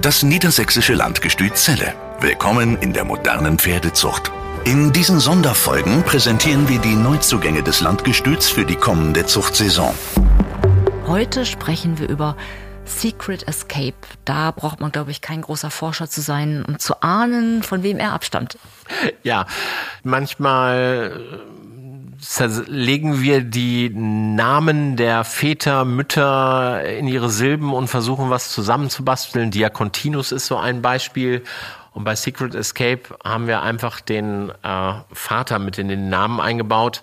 Das niedersächsische Landgestüt Celle. Willkommen in der modernen Pferdezucht. In diesen Sonderfolgen präsentieren wir die Neuzugänge des Landgestüts für die kommende Zuchtsaison. Heute sprechen wir über Secret Escape. Da braucht man, glaube ich, kein großer Forscher zu sein, um zu ahnen, von wem er abstammt. Ja, manchmal zerlegen wir die Namen der Väter, Mütter in ihre Silben und versuchen was zusammenzubasteln. Diakontinus ist so ein Beispiel. Und bei Secret Escape haben wir einfach den äh, Vater mit in den Namen eingebaut.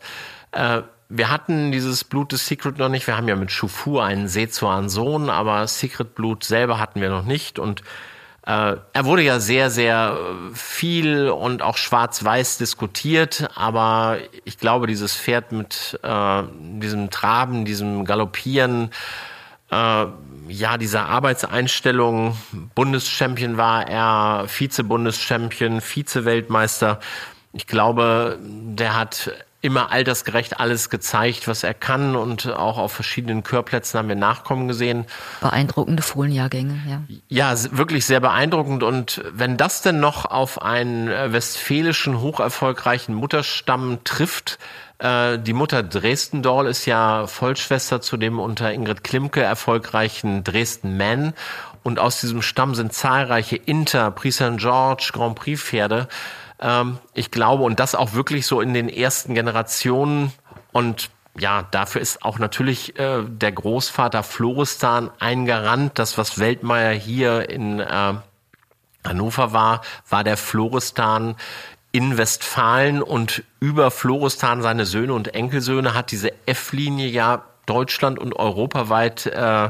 Äh, wir hatten dieses Blut des Secret noch nicht. Wir haben ja mit Shufu einen Sezuan Sohn, aber Secret Blut selber hatten wir noch nicht. Und äh, er wurde ja sehr, sehr äh, viel und auch schwarz-weiß diskutiert, aber ich glaube, dieses Pferd mit äh, diesem Traben, diesem Galoppieren, äh, ja, dieser Arbeitseinstellung, Bundeschampion war er, Vize-Bundeschampion, Vize-Weltmeister. Ich glaube, der hat immer altersgerecht alles gezeigt, was er kann und auch auf verschiedenen Körplätzen haben wir Nachkommen gesehen. Beeindruckende Fohlenjahrgänge, ja. Ja, wirklich sehr beeindruckend und wenn das denn noch auf einen äh, westfälischen hocherfolgreichen Mutterstamm trifft, äh, die Mutter Dresden-Doll ist ja Vollschwester zu dem unter Ingrid Klimke erfolgreichen Dresden-Man und aus diesem Stamm sind zahlreiche Inter, Prix St. George, Grand Prix Pferde ähm, ich glaube, und das auch wirklich so in den ersten Generationen und ja, dafür ist auch natürlich äh, der Großvater Floristan ein Garant. Das, was Weltmeier hier in äh, Hannover war, war der Floristan in Westfalen und über Floristan seine Söhne und Enkelsöhne hat diese F-Linie ja Deutschland und europaweit äh,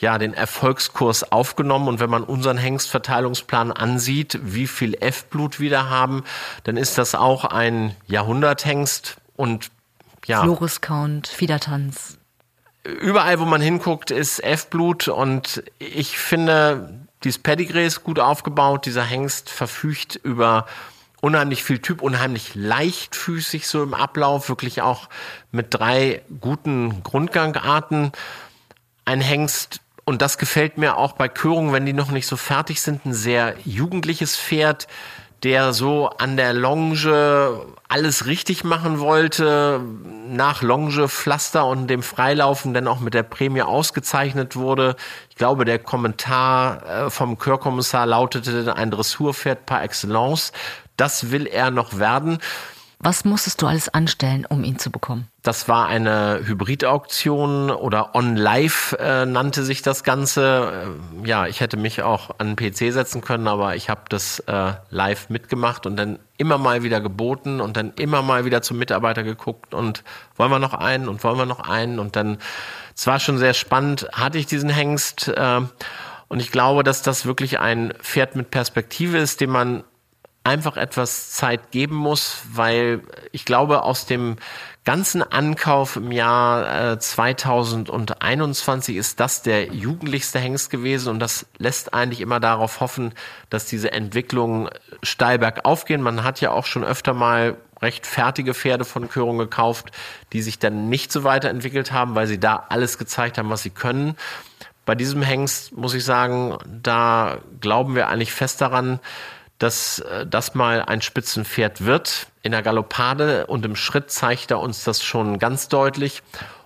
ja den Erfolgskurs aufgenommen und wenn man unseren Hengstverteilungsplan ansieht, wie viel F-Blut wir da haben, dann ist das auch ein Jahrhunderthengst und ja. Floriscount, Fiedertanz. Überall, wo man hinguckt, ist F-Blut und ich finde, dieses Pedigree ist gut aufgebaut. Dieser Hengst verfügt über unheimlich viel Typ, unheimlich leichtfüßig so im Ablauf, wirklich auch mit drei guten Grundgangarten. Ein Hengst, und das gefällt mir auch bei Körungen, wenn die noch nicht so fertig sind, ein sehr jugendliches Pferd, der so an der Longe alles richtig machen wollte, nach Longe, Pflaster und dem Freilaufen dann auch mit der Prämie ausgezeichnet wurde. Ich glaube, der Kommentar äh, vom Chörkommissar lautete ein Dressurpferd par excellence. Das will er noch werden. Was musstest du alles anstellen, um ihn zu bekommen? Das war eine Hybridauktion oder On-Live äh, nannte sich das Ganze. Äh, ja, ich hätte mich auch an den PC setzen können, aber ich habe das äh, live mitgemacht und dann immer mal wieder geboten und dann immer mal wieder zum Mitarbeiter geguckt und wollen wir noch einen und wollen wir noch einen und dann, es war schon sehr spannend, hatte ich diesen Hengst äh, und ich glaube, dass das wirklich ein Pferd mit Perspektive ist, dem man einfach etwas Zeit geben muss, weil ich glaube, aus dem ganzen Ankauf im Jahr äh, 2021 ist das der jugendlichste Hengst gewesen und das lässt eigentlich immer darauf hoffen, dass diese Entwicklung steil bergauf gehen. Man hat ja auch schon öfter mal recht fertige Pferde von Körung gekauft, die sich dann nicht so weiterentwickelt haben, weil sie da alles gezeigt haben, was sie können. Bei diesem Hengst muss ich sagen, da glauben wir eigentlich fest daran, dass äh, das mal ein Spitzenpferd wird. In der Galoppade und im Schritt zeigt er uns das schon ganz deutlich.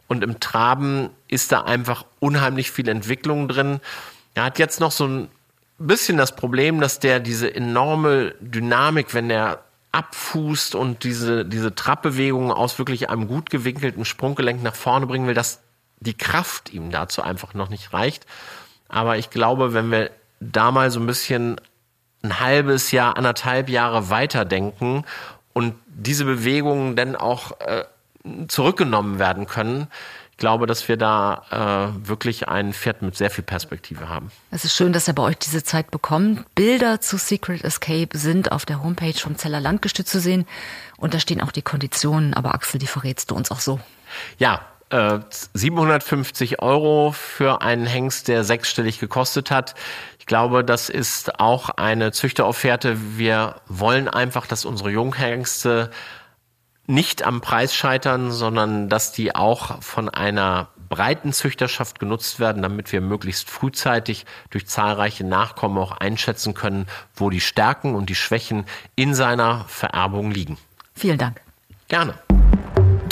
Und im Traben ist da einfach unheimlich viel Entwicklung drin. Er hat jetzt noch so ein bisschen das Problem, dass der diese enorme Dynamik, wenn er abfußt und diese, diese Trappbewegungen aus wirklich einem gut gewinkelten Sprunggelenk nach vorne bringen will, dass die Kraft ihm dazu einfach noch nicht reicht. Aber ich glaube, wenn wir da mal so ein bisschen ein halbes Jahr, anderthalb Jahre weiterdenken und diese Bewegungen dann auch äh, zurückgenommen werden können. Ich glaube, dass wir da äh, wirklich ein Pferd mit sehr viel Perspektive haben. Es ist schön, dass er bei euch diese Zeit bekommt. Bilder zu Secret Escape sind auf der Homepage vom Zeller Landgestüt zu sehen. Und da stehen auch die Konditionen. Aber Axel, die verrätst du uns auch so. Ja, 750 äh, Euro für einen Hengst, der sechsstellig gekostet hat. Ich glaube, das ist auch eine Züchterauferte. Wir wollen einfach, dass unsere Junghengste nicht am Preis scheitern, sondern dass die auch von einer breiten Züchterschaft genutzt werden, damit wir möglichst frühzeitig durch zahlreiche Nachkommen auch einschätzen können, wo die Stärken und die Schwächen in seiner Vererbung liegen. Vielen Dank. Gerne.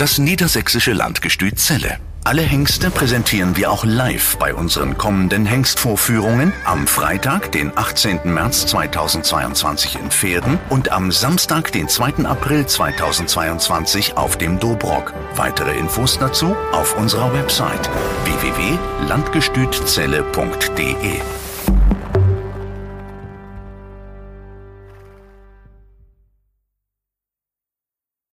Das niedersächsische Landgestüt Celle. Alle Hengste präsentieren wir auch live bei unseren kommenden Hengstvorführungen am Freitag, den 18. März 2022 in Pferden und am Samstag, den 2. April 2022 auf dem Dobrock. Weitere Infos dazu auf unserer Website www.landgestützelle.de.